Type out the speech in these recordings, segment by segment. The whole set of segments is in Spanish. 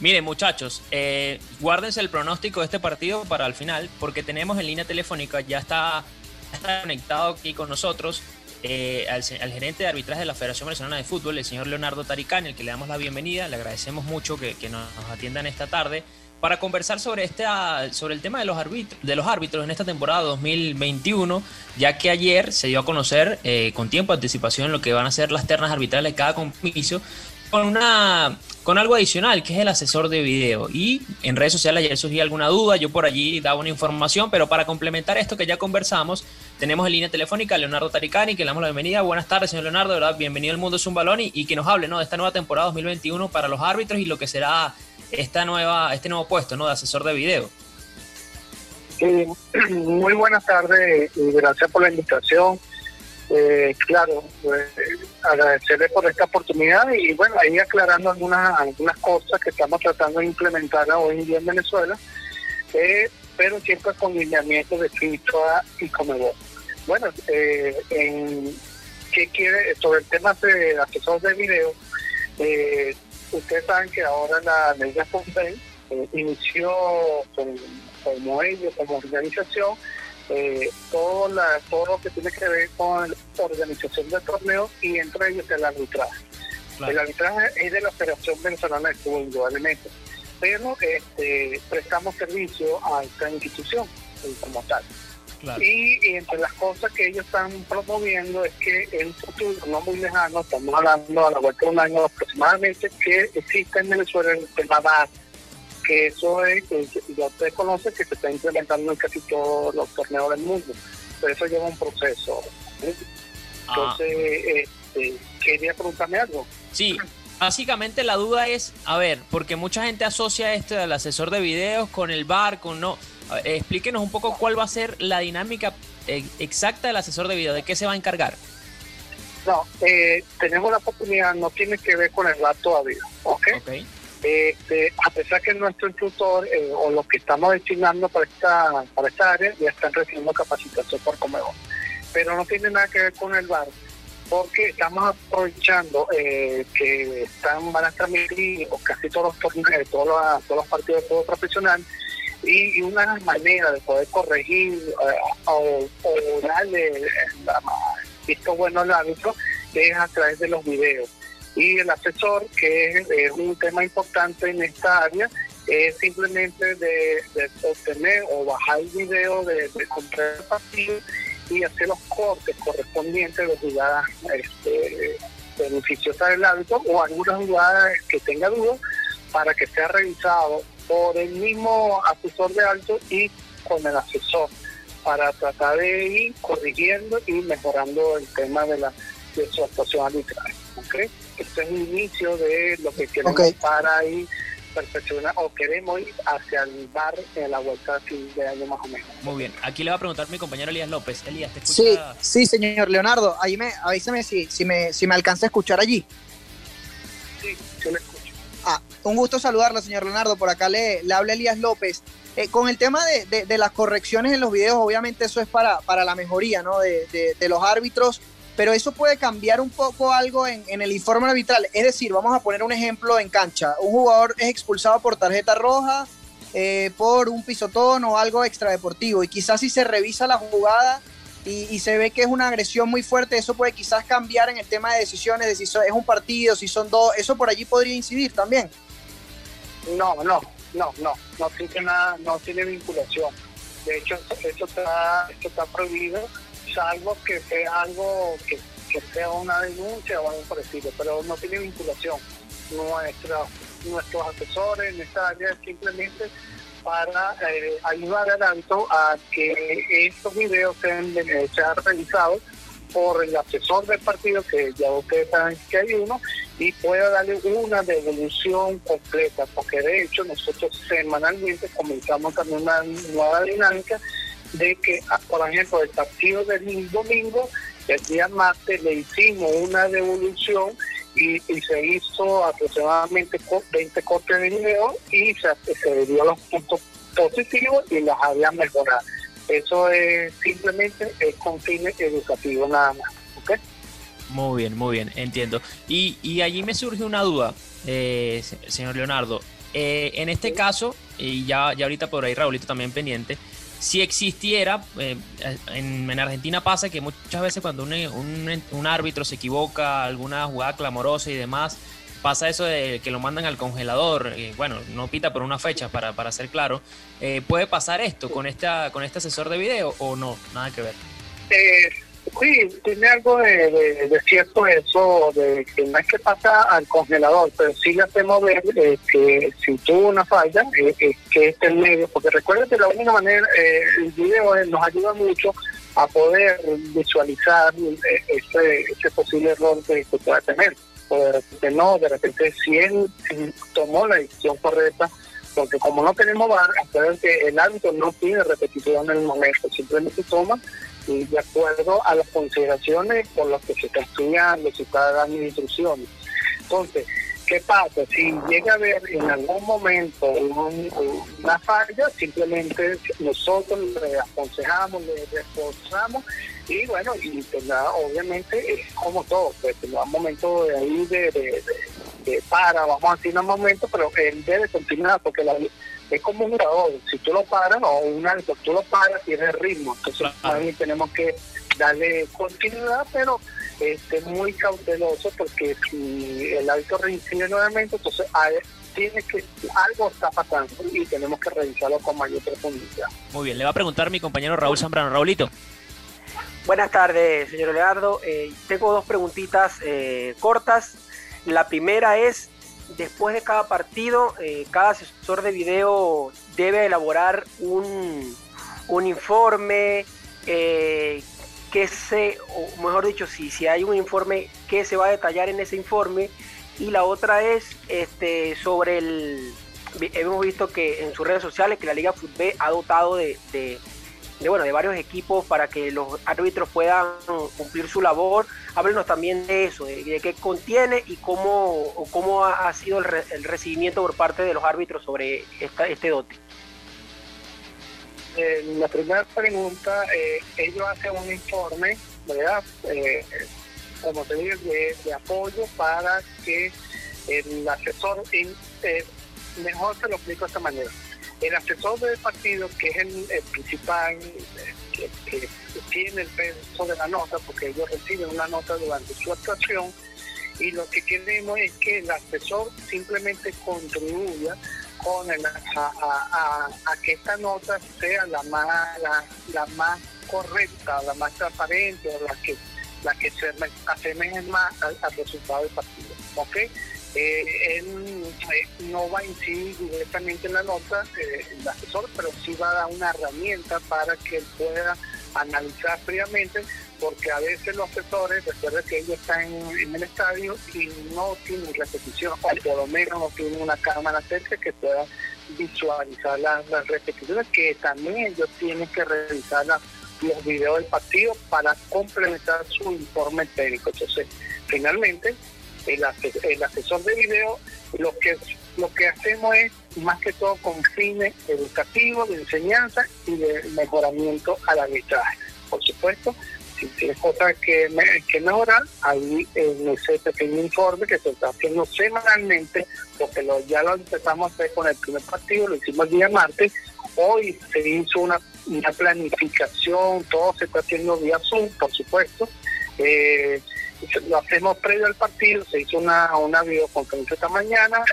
Miren, muchachos, eh, guárdense el pronóstico de este partido para el final, porque tenemos en línea telefónica, ya está, conectado aquí con nosotros, eh, al, gerente de arbitraje de la Federación Venezolana de Fútbol, el señor Leonardo Taricán, el que le damos la bienvenida. Le agradecemos mucho que, nos, atiendan esta tarde para conversar sobre, este, sobre el tema de los, árbitros, de los árbitros en esta temporada 2021, ya que ayer se dio a conocer eh, con tiempo de anticipación lo que van a ser las ternas arbitrales de cada compromiso con una con algo adicional, que es el asesor de video. Y en redes sociales ayer surgió alguna duda, yo por allí daba una información, pero para complementar esto que ya conversamos, tenemos en línea telefónica a Leonardo Taricani, que le damos la bienvenida. Buenas tardes, señor Leonardo, ¿verdad? Bienvenido al Mundo Zumbalón y, y que nos hable ¿no? de esta nueva temporada 2021 para los árbitros y lo que será esta nueva, este nuevo puesto ¿no? de asesor de video. muy buenas tardes y gracias por la invitación. Eh, claro, pues, agradecerle por esta oportunidad y bueno, ahí aclarando algunas algunas cosas que estamos tratando de implementar hoy en día en Venezuela, eh, pero siempre con lineamientos de FIFA y Comedor. Bueno, eh, en, ¿qué quiere? Sobre el tema de asesor de video, eh, ustedes saben que ahora la ley de eh, inició como ellos, como organización, eh, todo, la, todo lo que tiene que ver con la organización del torneo y entre ellos el arbitraje. El arbitraje es de la Federación Venezolana de Fútbol, indudablemente, pero este, prestamos servicio a esta institución eh, como tal. Y, entre las cosas que ellos están promoviendo es que en futuro, no muy lejano, estamos hablando a la vuelta de un año aproximadamente, que exista en Venezuela el tema que eso es, que ya usted conoce que se está implementando en casi todos los torneos del mundo, pero eso lleva un proceso. Ah. Entonces, este, quería preguntarme algo. Sí, básicamente la duda es, a ver, porque mucha gente asocia esto del asesor de videos con el bar, con no. explíquenos un poco cuál va a ser la dinámica eh, exacta del asesor de video, de qué se va a encargar. No, eh, tenemos la oportunidad, no tiene que ver con el bar todavía, ¿ok? okay este, a pesar que nuestro instructor eh, o los que estamos destinando para esta, para esta área ya están recibiendo capacitación por comedor. Pero no tiene nada que ver con el bar, porque estamos aprovechando eh, que están, van a transmitir casi todos los torneos, todos los, todos los partidos de fútbol profesional, y, una manera de poder corregir eh, o, darle visto bueno al árbitro es a través de los videos y el asesor, que es, un tema importante en esta área, es simplemente de, obtener o bajar el video de, de comprar el partido y hacer los cortes correspondientes de jugadas este, beneficiosas del hábito o algunas jugadas que tenga dudas para que sea revisado por el mismo asesor de alto y con el asesor para tratar de ir corrigiendo y mejorando el tema de la de su actuación arbitral. ¿okay? Este es el inicio de lo que queremos para ir perfeccionar o queremos ir hacia el bar en la vuelta de año más o menos. Muy bien, aquí le va a preguntar mi compañero Elías López. Elías, ¿te escucha? Sí, sí, señor Leonardo, ahí me, avísame si, si, me, si me alcanza a escuchar allí. Sí, sí me escucho. Ah, un gusto saludarlo, señor Leonardo. Por acá le, le habla Elías López. Eh, con el tema de, de, las correcciones en los videos, obviamente eso es para, para la mejoría ¿no? de, de los árbitros pero eso puede cambiar un poco algo en, el informe arbitral. Es decir, vamos a poner un ejemplo en cancha. Un jugador es expulsado por tarjeta roja, eh, por un pisotón o algo extradeportivo. Y quizás si se revisa la jugada y, se ve que es una agresión muy fuerte, eso puede quizás cambiar en el tema de decisiones, de si es un partido, si son dos. Eso por allí podría incidir también. No, no, no, no, no tiene nada, no tiene vinculación. De hecho, eso está, esto está prohibido salvo que sea algo que, sea una denuncia o algo parecido, pero no tiene vinculación. Nuestra, nuestros asesores en esta área simplemente para eh, ayudar al hábito a que estos videos sean, sean realizados por el asesor del partido, que ya ustedes saben que hay uno, y pueda darle una devolución completa, porque de hecho nosotros semanalmente comenzamos también una nueva dinámica de que, por ejemplo, el partido del domingo, el día martes le hicimos una devolución y, se hizo aproximadamente 20 cortes de video y se, se dio los puntos positivos y las había mejorado. Eso es simplemente es con fines educativos nada más. ¿okay? Muy bien, muy bien, entiendo. Y, y allí me surge una duda, eh, señor Leonardo. Eh, en este caso, y ya, ya ahorita por ahí Raulito también pendiente, si existiera, eh, en, Argentina pasa que muchas veces cuando un, árbitro se equivoca, alguna jugada clamorosa y demás, pasa eso de que lo mandan al congelador, y bueno, no pita por una fecha, para, para ser claro. Eh, ¿Puede pasar esto con, esta, con este asesor de video o no? Nada que ver. Eh, Sí, tiene algo de, cierto eso, de que no es que pasa al congelador, pero sí le hacemos ver eh, que si tuvo una falla, eh, eh, que es el medio, porque recuerda que la única manera, el video nos ayuda mucho a poder visualizar ese, ese posible error que, pueda tener. O de repente no, de repente si él tomó la decisión correcta, porque como no tenemos VAR, que el árbitro no tiene repetición en el momento, simplemente toma y de acuerdo a las consideraciones por las que se está estudiando, se está dando instrucciones. Entonces, ¿qué pasa? Si llega a haber en algún momento una falla, simplemente nosotros le aconsejamos, le reforzamos y bueno, y obviamente es como todo, pues tendrá un momento de ahí de, para, vamos a decir un momento, pero él debe continuar porque la es como un jugador, si tú lo paras o un alto, tú lo paras, tiene ritmo, entonces ahí tenemos que darle continuidad, pero este muy cauteloso porque si el alto reincide nuevamente, entonces tiene que algo está pasando y tenemos que revisarlo con mayor profundidad. Muy bien, le va a preguntar mi compañero Raúl Zambrano. Raulito. Buenas tardes, señor Leonardo. Eh, tengo dos preguntitas eh, cortas. La primera es, después de cada partido, eh, cada asesor de video debe elaborar un, un informe eh, que se, o mejor dicho, si, si hay un informe que se va a detallar en ese informe. Y la otra es este, sobre el... Hemos visto que en sus redes sociales que la Liga Fútbol ha dotado de, de de, bueno, de varios equipos para que los árbitros puedan cumplir su labor. Háblenos también de eso, de, qué contiene y cómo, cómo ha, sido el, recibimiento por parte de los árbitros sobre esta, este dote. Eh, la primera pregunta, eh, ellos hacen un informe, ¿verdad? Eh, como te digo, de, apoyo para que el asesor, mejor se lo explico de esta manera el asesor del partido, que es el, principal, eh, que, tiene el peso de la nota, porque ellos reciben una nota durante su actuación, y lo que queremos es que el asesor simplemente contribuya con a, que esta nota sea la más la, más correcta, la más transparente, la que la que se asemeje más al, al resultado del partido. ¿ok?, eh, él no va a incidir directamente en la nota, eh, el asesor, pero sí va a dar una herramienta para que él pueda analizar fríamente, porque a veces los asesores, recuerden que ellos están en, el estadio y no tienen repetición, o por lo menos no tienen una cámara cerca que pueda visualizar las, repeticiones, que también ellos tienen que revisar los videos del partido para complementar su informe técnico. Entonces, finalmente, el, asesor de video, lo que, lo que hacemos es más que todo con fines educativos, de enseñanza y de mejoramiento al arbitraje. Por supuesto, si tienes cosas que, que mejorar, ahí en ese pequeño informe que se está haciendo semanalmente, porque lo, ya lo empezamos a hacer con el primer partido, lo hicimos el día martes, hoy se hizo una, una planificación, todo se está haciendo vía Zoom, por supuesto. Eh, lo hacemos previo al partido, se hizo una, una videoconferencia esta mañana,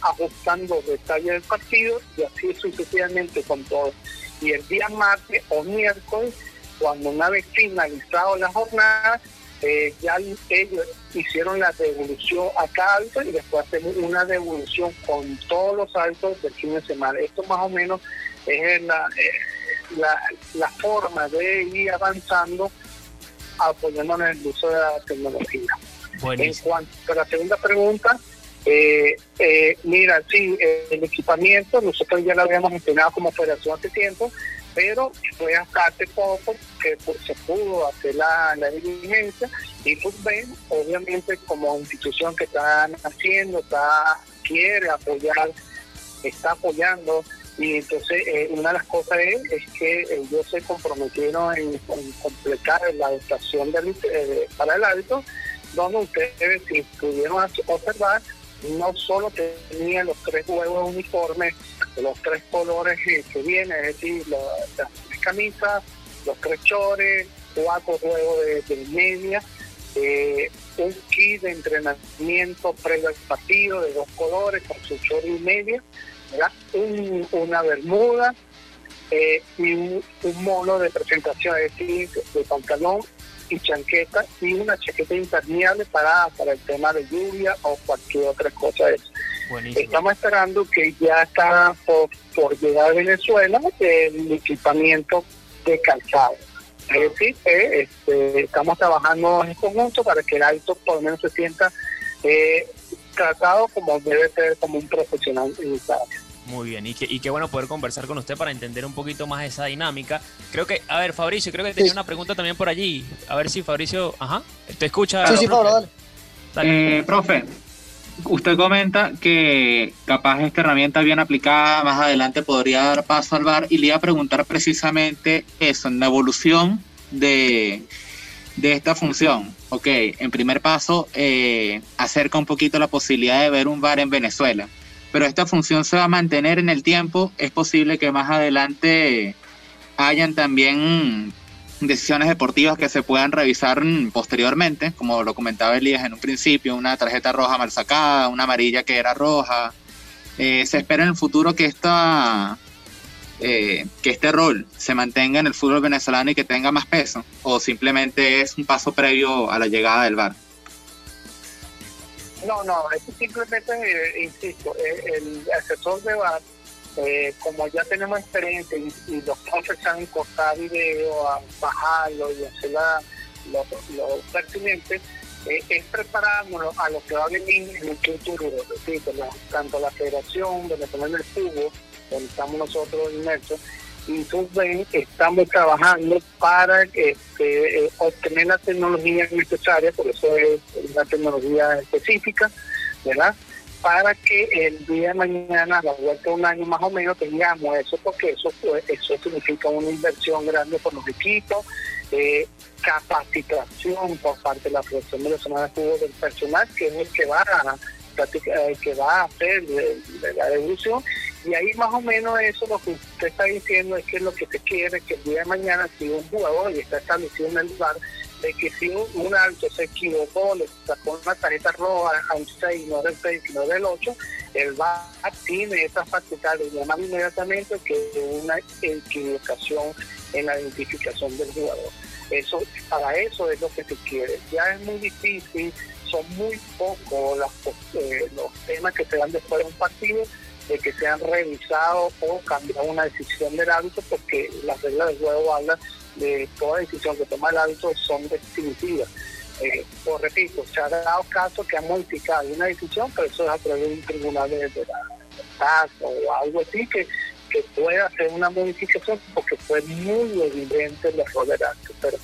ajustando detalles del partido y así sucesivamente con todo. Y el día martes o miércoles, cuando una vez finalizado la jornada, eh, ya ellos hicieron la devolución a cada alto y después hacemos una devolución con todos los altos del fin de semana. Esto más o menos es la, eh, la, la forma de ir avanzando apoyándonos en el uso de la tecnología. En cuanto a la segunda pregunta, eh, eh, mira, sí, el equipamiento, nosotros ya lo habíamos entrenado como operación hace tiempo, pero fue hasta hace poco que pues, se pudo hacer la, diligencia y pues ven, obviamente como institución que están haciendo, está quiere apoyar, está apoyando y entonces eh, una de las cosas es, que ellos se comprometieron en, completar la adaptación eh, para el hábito, donde ustedes, si pudieron observar, no solo tenía los tres juegos uniformes, los tres colores que vienen, es decir, las tres camisas, los tres chores, cuatro juegos de, media, eh, un kit de entrenamiento previo al partido de dos colores con su chore y media, una bermuda eh, y un, mono de presentación, es decir, de pantalón y chanqueta y una chaqueta impermeable para, para el tema de lluvia o cualquier otra cosa. Estamos esperando que ya está por, por llegar a Venezuela el equipamiento de calzado. Es decir, este, estamos trabajando en conjunto para que el alto por lo menos se sienta eh, tratado como debe ser como un profesional en esta área. Muy bien, y, qué bueno poder conversar con usted para entender un poquito más esa dinámica. Creo que, a ver, Fabricio, creo que tenía una pregunta también por allí. A ver si Fabricio, ajá, te escucha. Sí, sí, Pablo, dale. Eh, profe, usted comenta que capaz esta herramienta bien aplicada más adelante podría dar paso al VAR y le iba a preguntar precisamente eso, en la evolución de, de esta función. Ok, en primer paso, eh, acerca un poquito la posibilidad de ver un VAR en Venezuela pero esta función se va a mantener en el tiempo. Es posible que más adelante hayan también decisiones deportivas que se puedan revisar posteriormente, como lo comentaba Elías en un principio, una tarjeta roja mal sacada, una amarilla que era roja. Eh, se espera en el futuro que esta eh, que este rol se mantenga en el fútbol venezolano y que tenga más peso, o simplemente es un paso previo a la llegada del VAR. No, no, es simplemente, eh, insisto, eh, el asesor de VAR, eh, como ya tenemos experiencia y, los profes han cortado video, a bajarlo y hacer lo, pertinente, es prepararnos a lo que va a venir en el futuro, decir, tanto la Federación donde tenemos el fútbol, donde estamos nosotros inmersos, y ven, estamos trabajando para eh, obtener la tecnología necesaria, por eso es una tecnología específica, ¿verdad? Para que el día de mañana, a la vuelta de un año más o menos, tengamos eso, porque eso, eso significa una inversión grande por los equipos, eh, capacitación por parte de la Federación Venezolana de del personal, que es el que va a, eh, que va a hacer la evolución y ahí más o menos eso lo que usted está diciendo es que lo que se quiere que el día de mañana si un jugador y está establecido en el lugar de que si un, alto se equivocó, le sacó una tarjeta roja a un 6, no del 6, sino del 8, el VAR tiene esa facultad de llamar inmediatamente que una equivocación en la identificación del jugador. Eso, para eso es lo que se quiere. Ya es muy difícil, son muy pocos eh, los temas que se dan después de un partido de que sean revisados o cambiar una decisión del hábito, porque las reglas del juego hablan de toda decisión que toma el hábito son definitivas. Eh, por repito, se ha dado caso que han modificado una decisión, pero eso es a través de un tribunal de, la o algo así que, que pueda hacer una modificación porque fue muy evidente el error del hábito. Pero,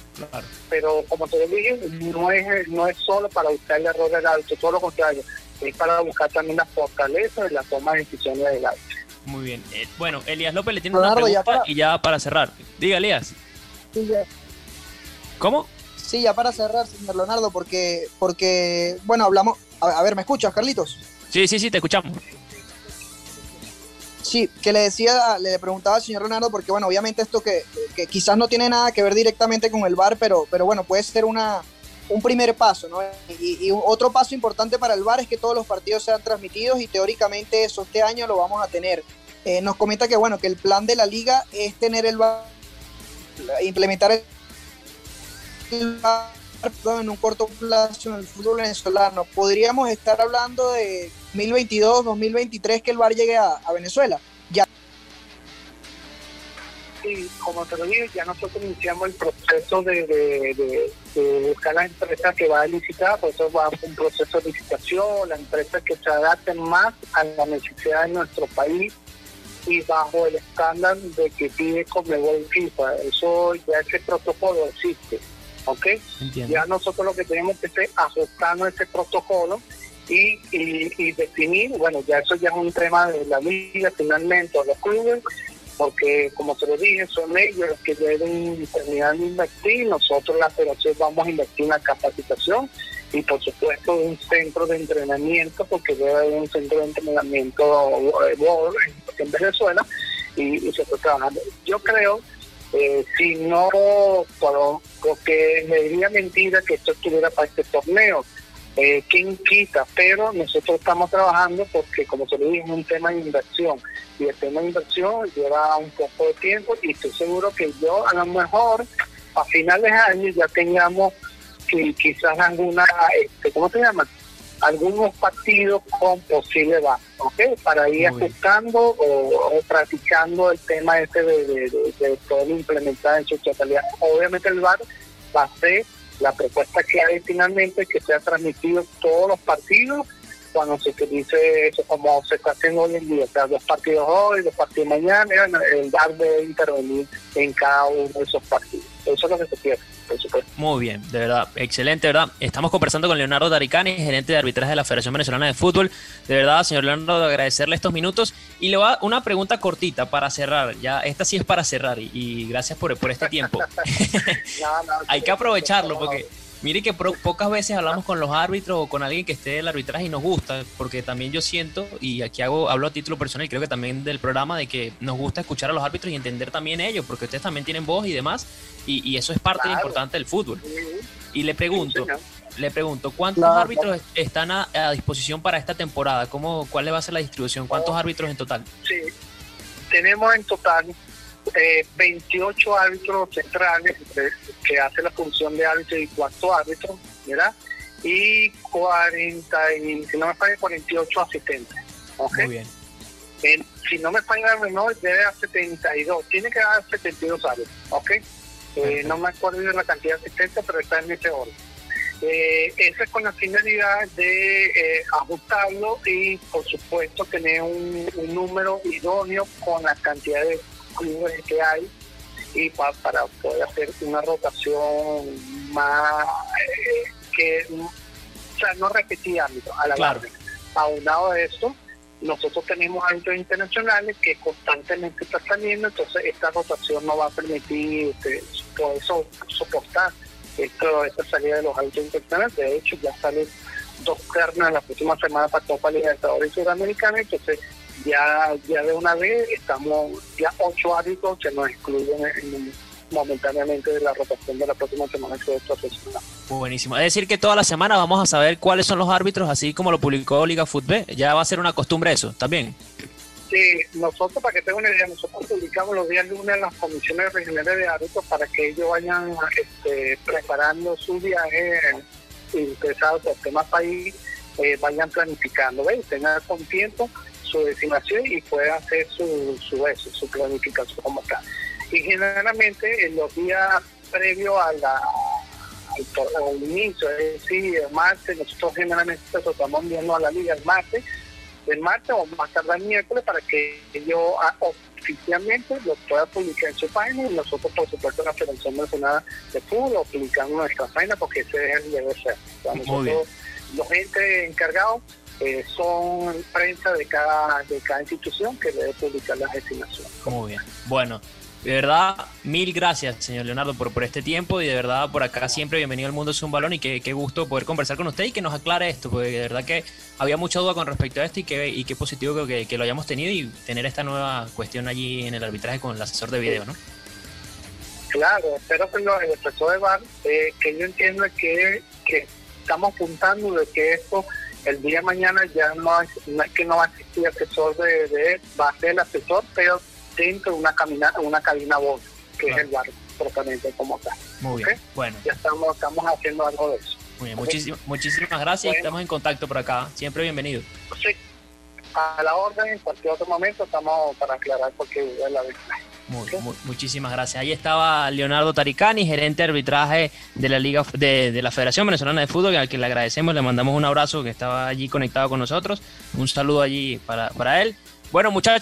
pero como te dije, no es, no es solo para buscar el error del hábito, todo lo contrario es para buscar también la fortaleza de la toma de decisiones del árbitro. Muy bien. Eh, bueno, Elías López le tiene una pregunta y ya para cerrar. Diga, Elías. ¿Cómo? Sí, ya para cerrar, señor Leonardo, porque, porque bueno, hablamos... A, ver, ¿me escuchas, Carlitos? Sí, sí, sí, te escuchamos. Sí, que le decía, le preguntaba al señor Leonardo, porque bueno, obviamente esto que, que, quizás no tiene nada que ver directamente con el bar, pero, pero bueno, puede ser una, un primer paso, ¿no? Y, otro paso importante para el VAR es que todos los partidos sean transmitidos y teóricamente eso este año lo vamos a tener. Eh, nos comenta que bueno, que el plan de la liga es tener el VAR, implementar el VAR en un corto plazo en el fútbol venezolano. Podríamos estar hablando de 2022, 2023 que el VAR llegue a, a Venezuela. Y como te lo dije, ya nosotros iniciamos el proceso de, buscar la empresa que va a licitar, por eso va a un proceso de licitación, la empresa que se adapte más a la necesidad de nuestro país y bajo el estándar de que pide Conmebol FIFA. Eso ya ese protocolo existe, ¿ok? Ya nosotros lo que tenemos que hacer es ajustarnos ese protocolo y, y, definir, bueno, ya eso ya es un tema de la liga finalmente, o los clubes, porque como te lo dije, son ellos los que deben terminar de invertir, nosotros la federación vamos a invertir en la capacitación y por supuesto un centro de entrenamiento, porque debe haber un centro de entrenamiento en Venezuela y, se está trabajando. Yo creo, eh, si no, porque me diría mentira que esto estuviera para este torneo, eh, ¿quién quita? Pero nosotros estamos trabajando porque, como se lo dije, es un tema de inversión. Y el tema de inversión lleva un poco de tiempo y estoy seguro que yo a lo mejor a finales de año ya tengamos que quizás alguna, este, ¿cómo se llama? Algunos partidos con posible VAR, ¿ok? Para ir ajustando o, practicando el tema este de, de, de, todo implementar en su totalidad. Obviamente el VAR va a ser la propuesta que hay finalmente que sea transmitido todos los partidos cuando se utilice eso como se está haciendo hoy en día, o sea, dos partidos hoy, dos partidos mañana, el VAR debe intervenir en cada uno de esos partidos. Eso es lo que se quiere. Muy bien, de verdad, excelente, ¿verdad? Estamos conversando con Leonardo Daricani, gerente de arbitraje de la Federación Venezolana de Fútbol. De verdad, señor Leonardo, agradecerle estos minutos. Y le voy a una pregunta cortita para cerrar. Ya, esta sí es para cerrar y, gracias por, por este tiempo. Hay que aprovecharlo porque Mire que pocas veces hablamos con los árbitros o con alguien que esté del arbitraje y nos gusta, porque también yo siento, y aquí hago, hablo a título personal y creo que también del programa, de que nos gusta escuchar a los árbitros y entender también ellos, porque ustedes también tienen voz y demás, y, eso es parte importante del fútbol. Y le pregunto, le pregunto, ¿cuántos árbitros están a, disposición para esta temporada? ¿Cómo, ¿Cuál le va a ser la distribución? ¿Cuántos árbitros en total? Sí, tenemos en total 28 eh, árbitros centrales que hacen la función de árbitro y cuarto árbitro, ¿verdad? Y 40, y, si no me falla, 48 asistentes. ¿okay? Muy bien. si no me falla menor, debe haber 72, tiene que haber 72 árbitros, ¿ok? Eh, no me acuerdo de la cantidad de asistentes, pero está en ese orden. Eh, eso es con la finalidad de eh, ajustarlo y, por supuesto, tener un, un número idóneo con la cantidad de clubes que hay y para poder hacer una rotación más eh, que o sea no repetida a la claro. aunado de esto nosotros tenemos árbitros internacionales que constantemente están saliendo entonces esta rotación no va a permitir por eso soportar esto, esta salida de los árbitros internacionales de hecho ya salen dos ternas la próxima semana para Copa Libertadores y Sudamericana entonces ya, ya de una vez estamos ya ocho árbitros que nos excluyen momentáneamente de la rotación de la próxima semana que es profesional. Buenísimo. Es decir, que toda la semana vamos a saber cuáles son los árbitros, así como lo publicó Liga Fútbol. Ya va a ser una costumbre eso también. Sí, nosotros, para que tengan una idea, nosotros publicamos los días lunes las comisiones regionales de árbitros para que ellos vayan este, preparando su viaje interesados por temas país, eh, vayan planificando, ¿ves? Tengan con tiempo su designación y puede hacer su, su, eso, su planificación como tal. Y generalmente en los días previos a la, al, inicio, es decir, el martes, nosotros generalmente estamos viendo a la liga el martes, el martes o más tarde el miércoles para que yo ah, oficialmente lo pueda publicar en su página y nosotros por supuesto en la Federación Nacional de Fútbol lo publicamos en nuestra página porque ese es el debe ser. nosotros, los entes encargados eh, son prensa de cada, de cada institución que debe publicar la designación. Muy bien. Bueno, de verdad, mil gracias, señor Leonardo, por, por este tiempo y de verdad por acá siempre bienvenido al mundo es un balón y qué, qué gusto poder conversar con usted y que nos aclare esto, porque de verdad que había mucha duda con respecto a esto y qué y qué positivo que, que, lo hayamos tenido y tener esta nueva cuestión allí en el arbitraje con el asesor de video, ¿no? Claro, espero que lo, el asesor de VAR, eh, que yo entiendo que, que estamos apuntando de que esto el día de mañana ya no, es que no va a existir asesor de, de, va a ser el asesor, pero dentro de una, camina, una cabina voz, que es el barco propiamente como tal. Muy bien, bueno. Ya estamos, estamos haciendo algo de eso. Muy bien, muchísimas gracias estamos en contacto por acá. Siempre bienvenido. Sí, a la orden, en cualquier otro momento estamos para aclarar qué es la vez muchísimas gracias. Ahí estaba Leonardo Taricani, gerente de arbitraje de la Liga de, de, la Federación Venezolana de Fútbol, al que le agradecemos, le mandamos un abrazo que estaba allí conectado con nosotros. Un saludo allí para, para él. Bueno, muchachos.